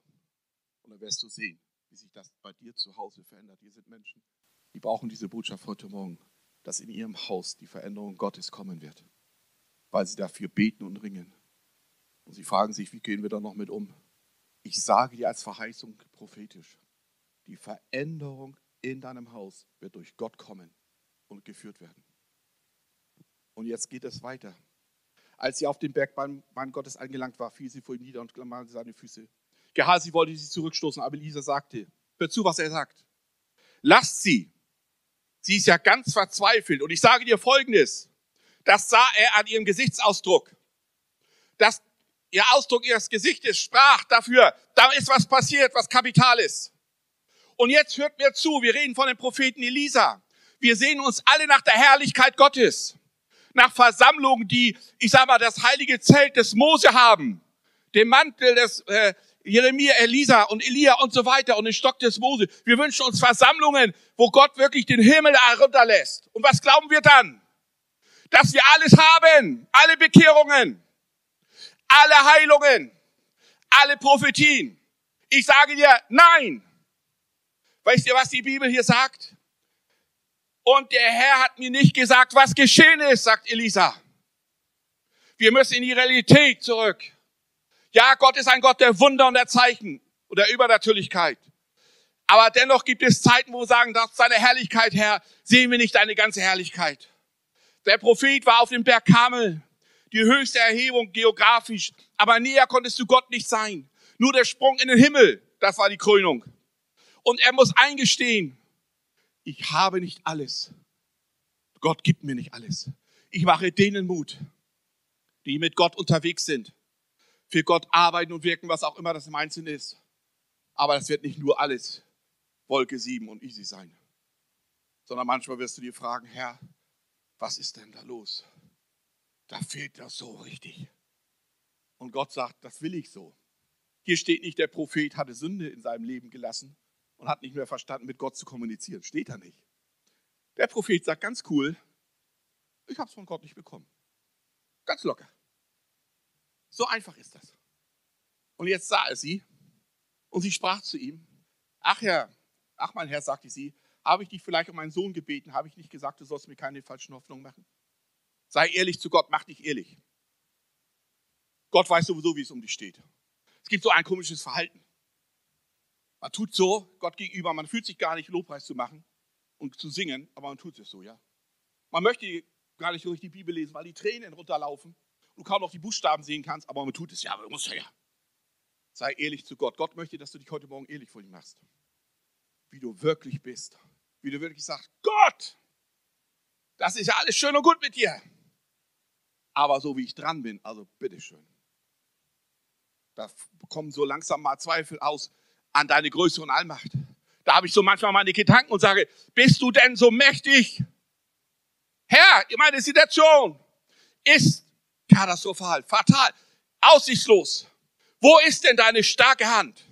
Und dann wirst du sehen, wie sich das bei dir zu Hause verändert. Hier sind Menschen, die brauchen diese Botschaft heute Morgen, dass in ihrem Haus die Veränderung Gottes kommen wird, weil sie dafür beten und ringen. Und sie fragen sich, wie gehen wir da noch mit um? Ich sage dir als Verheißung prophetisch, die Veränderung in deinem Haus wird durch Gott kommen und geführt werden. Und jetzt geht es weiter. Als sie auf den Berg beim Mann Gottes angelangt war, fiel sie vor ihm nieder und klammerte seine Füße. Gehasi wollte sie zurückstoßen, aber Elisa sagte, hör zu, was er sagt. Lasst sie. Sie ist ja ganz verzweifelt. Und ich sage dir Folgendes. Das sah er an ihrem Gesichtsausdruck. Das, ihr Ausdruck ihres Gesichtes sprach dafür, da ist was passiert, was kapital ist. Und jetzt hört mir zu, wir reden von dem Propheten Elisa. Wir sehen uns alle nach der Herrlichkeit Gottes. Nach Versammlungen, die, ich sage mal, das heilige Zelt des Mose haben. Den Mantel des, äh, Jeremia, Elisa und Elia und so weiter und den Stock des Mose. Wir wünschen uns Versammlungen, wo Gott wirklich den Himmel herunterlässt. Und was glauben wir dann? Dass wir alles haben, alle Bekehrungen, alle Heilungen, alle Prophetien. Ich sage dir, nein. Weißt ihr, was die Bibel hier sagt? Und der Herr hat mir nicht gesagt, was geschehen ist, sagt Elisa. Wir müssen in die Realität zurück. Ja, Gott ist ein Gott der Wunder und der Zeichen und der Übernatürlichkeit. Aber dennoch gibt es Zeiten, wo sagen, dass seine Herrlichkeit, Herr, sehen wir nicht deine ganze Herrlichkeit. Der Prophet war auf dem Berg Kamel, die höchste Erhebung geografisch, aber näher konntest du Gott nicht sein. Nur der Sprung in den Himmel, das war die Krönung. Und er muss eingestehen, ich habe nicht alles. Gott gibt mir nicht alles. Ich mache denen Mut, die mit Gott unterwegs sind für Gott arbeiten und wirken, was auch immer das im Einzelnen ist. Aber das wird nicht nur alles Wolke 7 und easy sein, sondern manchmal wirst du dir fragen, Herr, was ist denn da los? Da fehlt das so richtig. Und Gott sagt, das will ich so. Hier steht nicht, der Prophet hatte Sünde in seinem Leben gelassen und hat nicht mehr verstanden, mit Gott zu kommunizieren. Steht da nicht. Der Prophet sagt ganz cool, ich habe es von Gott nicht bekommen. Ganz locker. So einfach ist das. Und jetzt sah er sie und sie sprach zu ihm, ach Herr, ach mein Herr, sagte sie, habe ich dich vielleicht um meinen Sohn gebeten, habe ich nicht gesagt, du sollst mir keine falschen Hoffnungen machen? Sei ehrlich zu Gott, mach dich ehrlich. Gott weiß sowieso, wie es um dich steht. Es gibt so ein komisches Verhalten. Man tut so, Gott gegenüber, man fühlt sich gar nicht, Lobpreis zu machen und zu singen, aber man tut es so, ja. Man möchte gar nicht durch die Bibel lesen, weil die Tränen runterlaufen. Du kaum noch die Buchstaben sehen kannst, aber man tut es ja, aber du musst ja. Sei ehrlich zu Gott. Gott möchte, dass du dich heute Morgen ehrlich vor ihm machst. Wie du wirklich bist. Wie du wirklich sagst, Gott, das ist ja alles schön und gut mit dir. Aber so wie ich dran bin, also bitteschön. Da kommen so langsam mal Zweifel aus an deine Größe und Allmacht. Da habe ich so manchmal meine Gedanken und sage, bist du denn so mächtig? Herr, meine Situation ist katastrophal, fatal, aussichtslos. Wo ist denn deine starke Hand?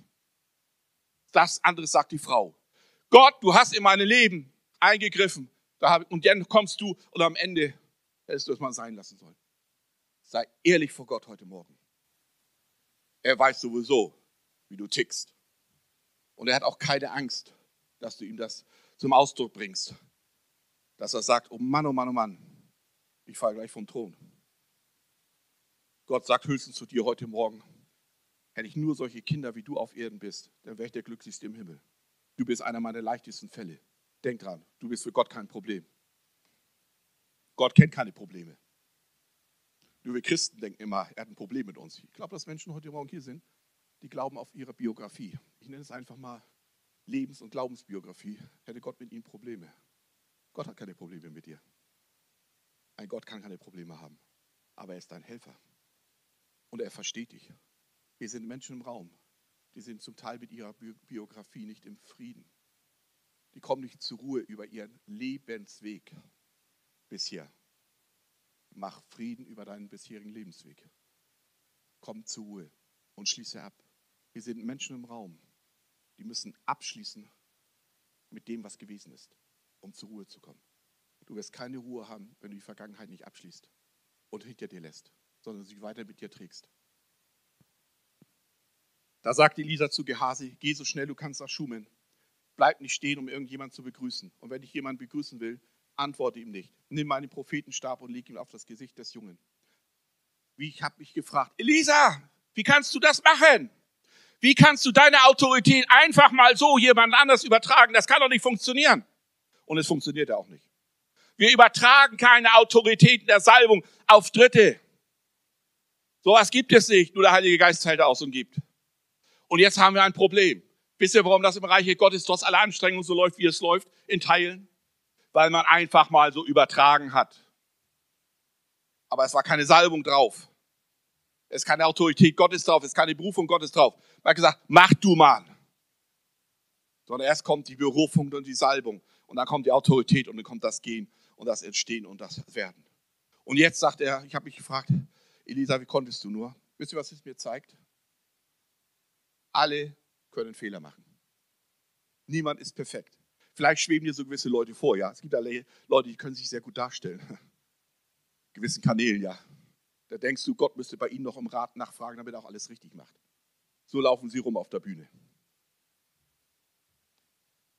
Das andere sagt die Frau. Gott, du hast in mein Leben eingegriffen. Und dann kommst du und am Ende hättest du es mal sein lassen sollen. Sei ehrlich vor Gott heute Morgen. Er weiß sowieso, wie du tickst. Und er hat auch keine Angst, dass du ihm das zum Ausdruck bringst. Dass er sagt, oh Mann, oh Mann, oh Mann, ich falle gleich vom Thron. Gott sagt höchstens zu dir heute Morgen, hätte ich nur solche Kinder wie du auf Erden bist, dann wäre ich der glücklichste im Himmel. Du bist einer meiner leichtesten Fälle. Denk dran, du bist für Gott kein Problem. Gott kennt keine Probleme. Nur wir Christen denken immer, er hat ein Problem mit uns. Ich glaube, dass Menschen heute Morgen hier sind, die glauben auf ihre Biografie. Ich nenne es einfach mal Lebens- und Glaubensbiografie. Hätte Gott mit ihnen Probleme? Gott hat keine Probleme mit dir. Ein Gott kann keine Probleme haben. Aber er ist dein Helfer. Und er versteht dich. Wir sind Menschen im Raum. Die sind zum Teil mit ihrer Biografie nicht im Frieden. Die kommen nicht zur Ruhe über ihren Lebensweg bisher. Mach Frieden über deinen bisherigen Lebensweg. Komm zur Ruhe und schließe ab. Wir sind Menschen im Raum, die müssen abschließen mit dem, was gewesen ist, um zur Ruhe zu kommen. Du wirst keine Ruhe haben, wenn du die Vergangenheit nicht abschließt und hinter dir lässt, sondern sie weiter mit dir trägst. Da sagt Elisa zu Gehasi, geh so schnell du kannst nach Schumen. Bleib nicht stehen, um irgendjemanden zu begrüßen. Und wenn dich jemand begrüßen will, antworte ihm nicht. Nimm meinen Prophetenstab und leg ihn auf das Gesicht des Jungen. Wie ich habe mich gefragt, Elisa, wie kannst du das machen? Wie kannst du deine Autorität einfach mal so jemand anders übertragen? Das kann doch nicht funktionieren. Und es funktioniert ja auch nicht. Wir übertragen keine Autorität der Salbung auf Dritte. Sowas gibt es nicht, nur der Heilige Geist teilt aus und gibt. Und jetzt haben wir ein Problem. Wisst ihr, warum das im Reich Gottes trotz aller Anstrengungen so läuft, wie es läuft? In Teilen? Weil man einfach mal so übertragen hat. Aber es war keine Salbung drauf. Es ist keine Autorität Gottes drauf, es ist keine Berufung Gottes drauf. Man hat gesagt, mach du mal. Sondern erst kommt die Berufung und die Salbung. Und dann kommt die Autorität und dann kommt das Gehen und das Entstehen und das Werden. Und jetzt sagt er, ich habe mich gefragt, Elisa, wie konntest du nur? Wisst ihr, was es mir zeigt? Alle können Fehler machen. Niemand ist perfekt. Vielleicht schweben dir so gewisse Leute vor, ja. Es gibt alle Leute, die können sich sehr gut darstellen. Gewissen Kanälen, ja. Da denkst du, Gott müsste bei ihnen noch im Rat nachfragen, damit er auch alles richtig macht. So laufen sie rum auf der Bühne.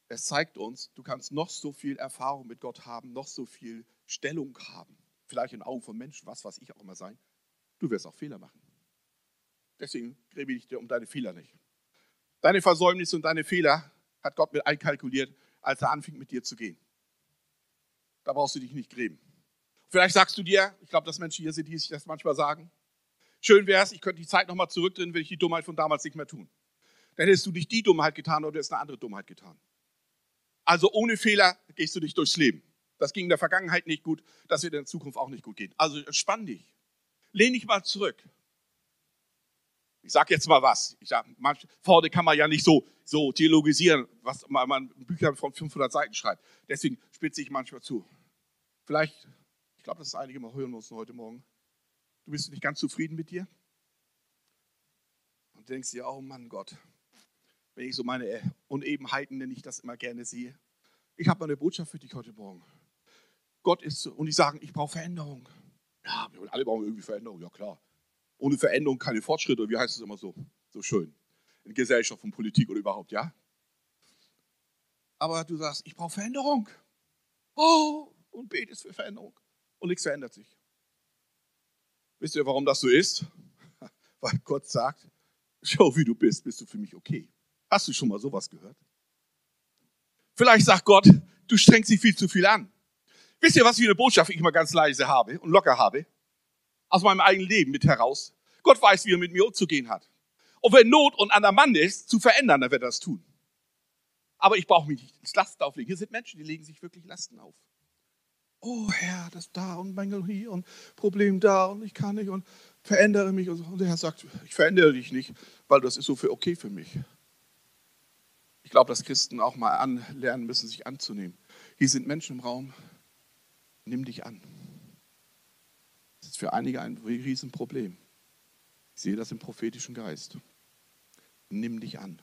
Es zeigt uns, du kannst noch so viel Erfahrung mit Gott haben, noch so viel Stellung haben, vielleicht in Augen von Menschen, was weiß ich auch immer sein. Du wirst auch Fehler machen. Deswegen gräbe ich dir um deine Fehler nicht. Deine Versäumnisse und deine Fehler hat Gott mit einkalkuliert, als er anfing mit dir zu gehen. Da brauchst du dich nicht gräben. Vielleicht sagst du dir, ich glaube, dass Menschen hier sind, die sich das manchmal sagen, schön wäre es, ich könnte die Zeit nochmal zurückdrehen, wenn ich die Dummheit von damals nicht mehr tun. Dann hättest du nicht die Dummheit getan oder du hättest eine andere Dummheit getan. Also ohne Fehler gehst du nicht durchs Leben. Das ging in der Vergangenheit nicht gut, das wird in der Zukunft auch nicht gut gehen. Also entspann dich. Lehn dich mal zurück. Ich sage jetzt mal was. Ich sag, manch, vorne kann man ja nicht so, so theologisieren, was man, man Bücher von 500 Seiten schreibt. Deswegen spitze ich manchmal zu. Vielleicht ich glaube, dass einige mal hören mussten heute Morgen. Du bist nicht ganz zufrieden mit dir? Und denkst dir, oh Mann Gott, wenn ich so meine Unebenheiten, nenne ich das immer gerne sehe. Ich habe eine Botschaft für dich heute Morgen. Gott ist, und die sagen, ich brauche Veränderung. Ja, wir alle brauchen irgendwie Veränderung, ja klar. Ohne Veränderung keine Fortschritte, wie heißt es immer so, so schön. In Gesellschaft und Politik oder überhaupt, ja? Aber du sagst, ich brauche Veränderung. Oh, und betest für Veränderung und nichts verändert sich. Wisst ihr, warum das so ist? Weil Gott sagt, schau, wie du bist, bist du für mich okay. Hast du schon mal sowas gehört? Vielleicht sagt Gott, du strengst dich viel zu viel an. Wisst ihr, was für eine Botschaft ich immer ganz leise habe und locker habe? Aus meinem eigenen Leben mit heraus. Gott weiß, wie er mit mir umzugehen hat. Und wenn Not und an der Mann ist, zu verändern, dann wird er das tun. Aber ich brauche mich nicht ins Lasten auflegen. Hier sind Menschen, die legen sich wirklich Lasten auf. Oh Herr, das da und Mängel hier und Problem da und ich kann nicht und verändere mich. Und, der Herr sagt, ich verändere dich nicht, weil das ist so für okay für mich. Ich glaube, dass Christen auch mal anlernen müssen, sich anzunehmen. Hier sind Menschen im Raum, nimm dich an. Für einige ein Riesenproblem. Ich sehe das im prophetischen Geist. Nimm dich an.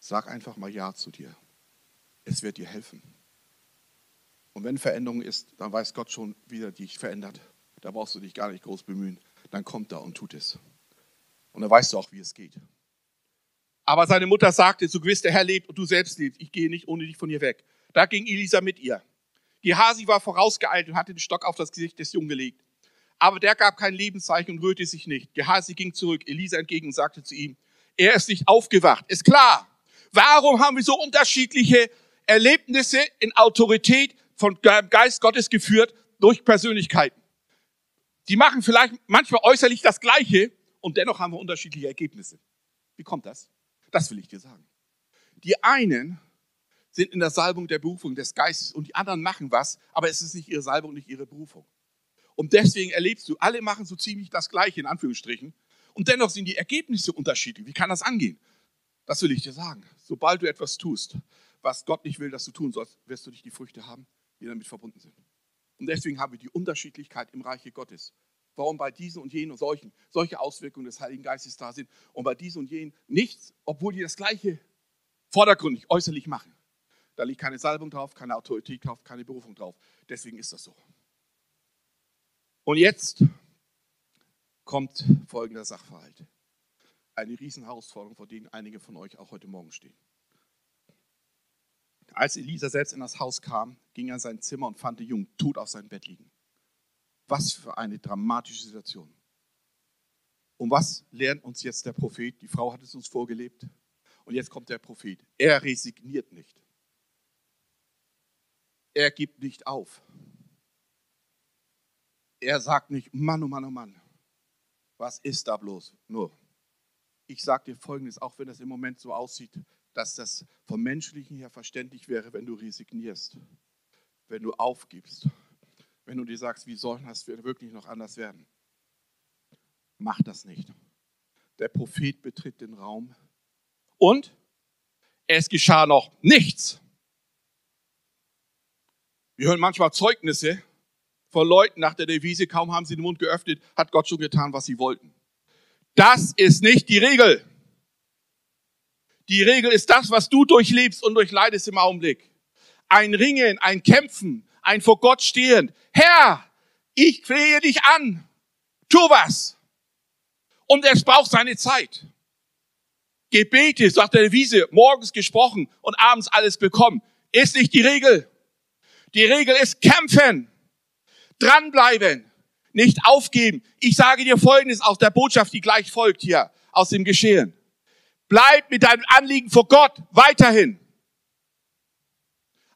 Sag einfach mal Ja zu dir. Es wird dir helfen. Und wenn Veränderung ist, dann weiß Gott schon, wie er dich verändert. Da brauchst du dich gar nicht groß bemühen. Dann kommt er und tut es. Und dann weißt du auch, wie es geht. Aber seine Mutter sagte, so gewiss der Herr lebt und du selbst lebst, ich gehe nicht ohne dich von hier weg. Da ging Elisa mit ihr. Gehasi war vorausgeeilt und hatte den Stock auf das Gesicht des Jungen gelegt. Aber der gab kein Lebenszeichen und rührte sich nicht. Gehasi ging zurück, Elisa entgegen und sagte zu ihm, er ist nicht aufgewacht. Ist klar. Warum haben wir so unterschiedliche Erlebnisse in Autorität von Geist Gottes geführt durch Persönlichkeiten? Die machen vielleicht manchmal äußerlich das Gleiche und dennoch haben wir unterschiedliche Ergebnisse. Wie kommt das? Das will ich dir sagen. Die einen sind in der Salbung der Berufung des Geistes und die anderen machen was, aber es ist nicht ihre Salbung, nicht ihre Berufung. Und deswegen erlebst du, alle machen so ziemlich das Gleiche in Anführungsstrichen und dennoch sind die Ergebnisse unterschiedlich. Wie kann das angehen? Das will ich dir sagen. Sobald du etwas tust, was Gott nicht will, dass du tun sollst, wirst du nicht die Früchte haben, die damit verbunden sind. Und deswegen haben wir die Unterschiedlichkeit im Reiche Gottes warum bei diesen und jenen und solchen solche Auswirkungen des Heiligen Geistes da sind und bei diesen und jenen nichts, obwohl die das Gleiche vordergründig, äußerlich machen. Da liegt keine Salbung drauf, keine Autorität drauf, keine Berufung drauf. Deswegen ist das so. Und jetzt kommt folgender Sachverhalt. Eine Riesenherausforderung, vor denen einige von euch auch heute Morgen stehen. Als Elisa selbst in das Haus kam, ging er in sein Zimmer und fand den Jungen tot auf seinem Bett liegen. Was für eine dramatische Situation. Und was lernt uns jetzt der Prophet? Die Frau hat es uns vorgelebt. Und jetzt kommt der Prophet. Er resigniert nicht. Er gibt nicht auf. Er sagt nicht, Mann, oh Mann, oh Mann, was ist da bloß? Nur, ich sage dir Folgendes, auch wenn es im Moment so aussieht, dass das vom Menschlichen her verständlich wäre, wenn du resignierst, wenn du aufgibst, wenn du dir sagst, wie soll das wirklich noch anders werden? Mach das nicht. Der Prophet betritt den Raum und es geschah noch nichts. Wir hören manchmal Zeugnisse von Leuten nach der Devise, kaum haben sie den Mund geöffnet, hat Gott schon getan, was sie wollten. Das ist nicht die Regel. Die Regel ist das, was du durchlebst und durchleidest im Augenblick. Ein Ringen, ein Kämpfen, ein vor Gott stehen. Herr, ich flehe dich an. Tu was. Und es braucht seine Zeit. Gebete, sagt der Wiese, morgens gesprochen und abends alles bekommen, ist nicht die Regel. Die Regel ist kämpfen, dranbleiben, nicht aufgeben. Ich sage dir Folgendes aus der Botschaft, die gleich folgt hier aus dem Geschehen. Bleib mit deinem Anliegen vor Gott weiterhin.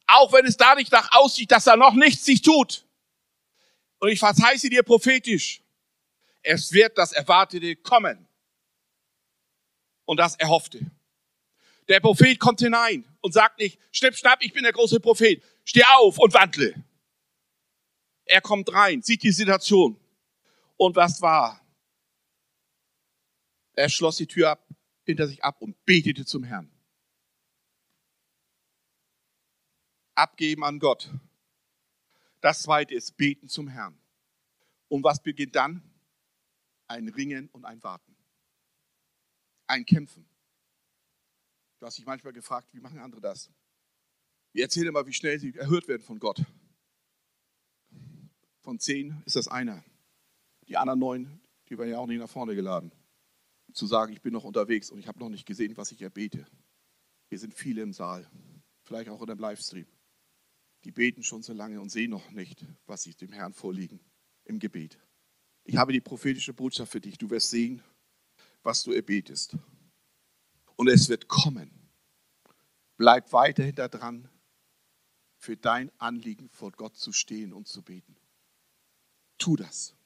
Auch wenn es da nicht nach aussieht, dass da noch nichts sich tut. Und ich verheiße dir prophetisch, es wird das Erwartete kommen. Und das Erhoffte. Der Prophet kommt hinein und sagt nicht, schnipp, schnapp, ich bin der große Prophet. Steh auf und wandle. Er kommt rein, sieht die Situation. Und was war? Er schloss die Tür ab, hinter sich ab und betete zum Herrn. abgeben an Gott. Das zweite ist beten zum Herrn. Und was beginnt dann? Ein Ringen und ein Warten. Ein Kämpfen. Du hast dich manchmal gefragt, wie machen andere das? Ich erzähle mal, wie schnell sie erhört werden von Gott. Von zehn ist das einer. Die anderen neun, die werden ja auch nicht nach vorne geladen. Zu sagen, ich bin noch unterwegs und ich habe noch nicht gesehen, was ich erbete. Hier sind viele im Saal, vielleicht auch in dem Livestream die beten schon so lange und sehen noch nicht, was sie dem Herrn vorliegen im Gebet. Ich habe die prophetische Botschaft für dich. Du wirst sehen, was du erbetest. Und es wird kommen. Bleib weiterhin da dran. Für dein Anliegen vor Gott zu stehen und zu beten. Tu das.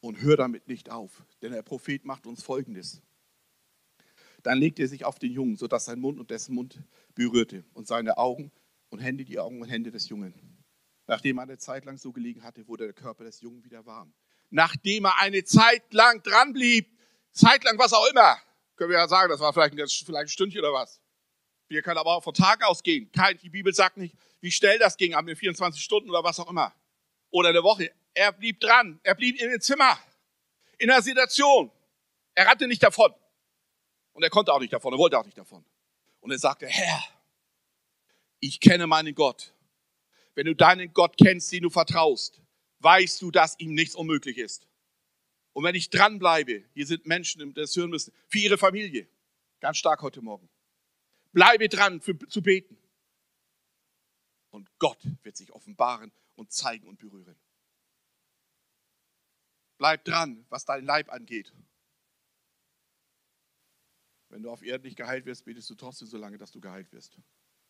Und hör damit nicht auf, denn der Prophet macht uns Folgendes. Dann legte er sich auf den Jungen, sodass sein Mund und dessen Mund berührte und seine Augen und Hände die Augen und Hände des Jungen. Nachdem er eine Zeit lang so gelegen hatte, wurde der Körper des Jungen wieder warm. Nachdem er eine Zeit lang dran blieb, zeitlang was auch immer, können wir ja sagen, das war vielleicht ein, vielleicht ein Stündchen oder was. Wir können aber auch von Tag ausgehen. Die Bibel sagt nicht, wie schnell das ging, haben wir 24 Stunden oder was auch immer. Oder eine Woche. Er blieb dran. Er blieb in dem Zimmer. In der Situation. Er rannte nicht davon. Und er konnte auch nicht davon. Er wollte auch nicht davon. Und er sagte, Herr, ich kenne meinen Gott. Wenn du deinen Gott kennst, den du vertraust, weißt du, dass ihm nichts unmöglich ist. Und wenn ich dranbleibe, hier sind Menschen, die das hören müssen, für ihre Familie, ganz stark heute Morgen, Bleibe dran für, zu beten. Und Gott wird sich offenbaren und zeigen und berühren. Bleib dran, was dein Leib angeht. Wenn du auf Erden nicht geheilt wirst, betest du trotzdem so lange, dass du geheilt wirst.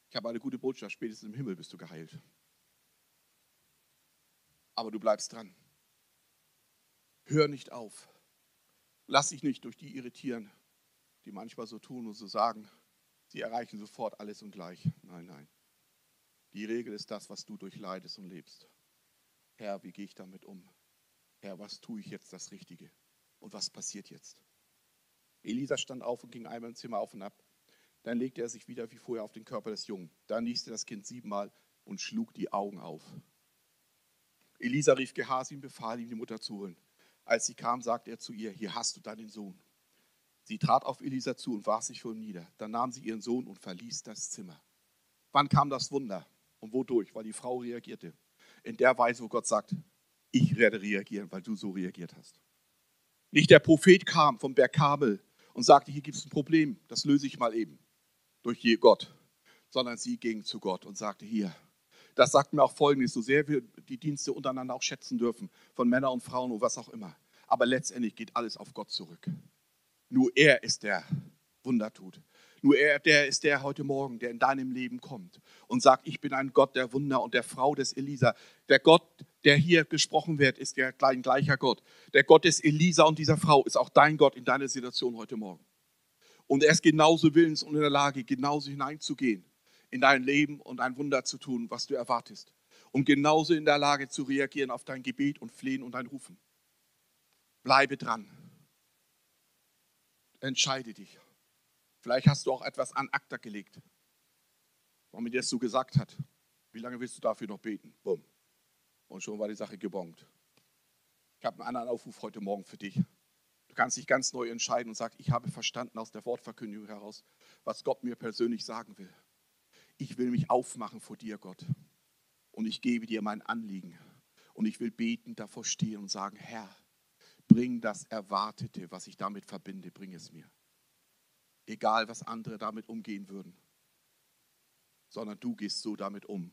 Ich habe eine gute Botschaft, spätestens im Himmel bist du geheilt. Aber du bleibst dran. Hör nicht auf. Lass dich nicht durch die irritieren, die manchmal so tun und so sagen, Sie erreichen sofort alles und gleich. Nein, nein. Die Regel ist das, was du durchleidest und lebst. Herr, wie gehe ich damit um? Herr, was tue ich jetzt das Richtige? Und was passiert jetzt? Elisa stand auf und ging einmal im Zimmer auf und ab. Dann legte er sich wieder wie vorher auf den Körper des Jungen. Dann nieste das Kind siebenmal und schlug die Augen auf. Elisa rief Gehasi und befahl ihm, die Mutter zu holen. Als sie kam, sagte er zu ihr, hier hast du deinen Sohn. Sie trat auf Elisa zu und warf sich vor ihm nieder. Dann nahm sie ihren Sohn und verließ das Zimmer. Wann kam das Wunder und wodurch? Weil die Frau reagierte. In der Weise, wo Gott sagt, ich werde reagieren, weil du so reagiert hast. Nicht der Prophet kam vom Berg Kabel und sagte, hier gibt es ein Problem, das löse ich mal eben durch Gott, sondern sie ging zu Gott und sagte, hier, das sagt mir auch Folgendes, so sehr wir die Dienste untereinander auch schätzen dürfen, von Männern und Frauen und was auch immer. Aber letztendlich geht alles auf Gott zurück. Nur er ist der Wunder tut. Nur er, der ist der heute Morgen, der in deinem Leben kommt und sagt, ich bin ein Gott der Wunder und der Frau des Elisa. Der Gott, der hier gesprochen wird, ist der ein gleicher Gott. Der Gott des Elisa und dieser Frau ist auch dein Gott in deiner Situation heute Morgen. Und er ist genauso willens und in der Lage, genauso hineinzugehen in dein Leben und ein Wunder zu tun, was du erwartest. Und genauso in der Lage zu reagieren auf dein Gebet und Flehen und dein Rufen. Bleibe dran entscheide dich. Vielleicht hast du auch etwas an Akta gelegt, warum er dir das so gesagt hat. Wie lange willst du dafür noch beten? Bumm. Und schon war die Sache gebongt. Ich habe einen anderen Aufruf heute Morgen für dich. Du kannst dich ganz neu entscheiden und sagen, ich habe verstanden aus der Wortverkündigung heraus, was Gott mir persönlich sagen will. Ich will mich aufmachen vor dir, Gott. Und ich gebe dir mein Anliegen. Und ich will beten, davor stehen und sagen, Herr, bring das Erwartete, was ich damit verbinde, bring es mir. Egal, was andere damit umgehen würden, sondern du gehst so damit um,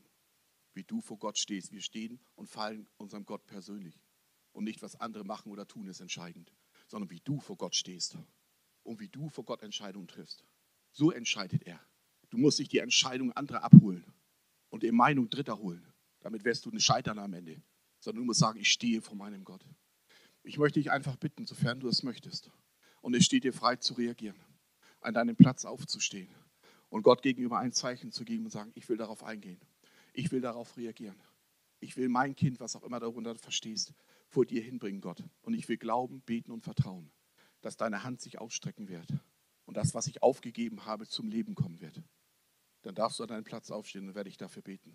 wie du vor Gott stehst. Wir stehen und fallen unserem Gott persönlich. Und nicht, was andere machen oder tun, ist entscheidend, sondern wie du vor Gott stehst und wie du vor Gott Entscheidungen triffst. So entscheidet er. Du musst nicht die Entscheidung anderer abholen und die Meinung Dritter holen. Damit wirst du ein Scheitern am Ende. Sondern du musst sagen, ich stehe vor meinem Gott. Ich möchte dich einfach bitten, sofern du es möchtest, und es steht dir frei zu reagieren, an deinem Platz aufzustehen und Gott gegenüber ein Zeichen zu geben und sagen, ich will darauf eingehen, ich will darauf reagieren. Ich will mein Kind, was auch immer darunter verstehst, vor dir hinbringen, Gott. Und ich will glauben, beten und vertrauen, dass deine Hand sich ausstrecken wird und das, was ich aufgegeben habe, zum Leben kommen wird. Dann darfst du an deinen Platz aufstehen und werde ich dafür beten.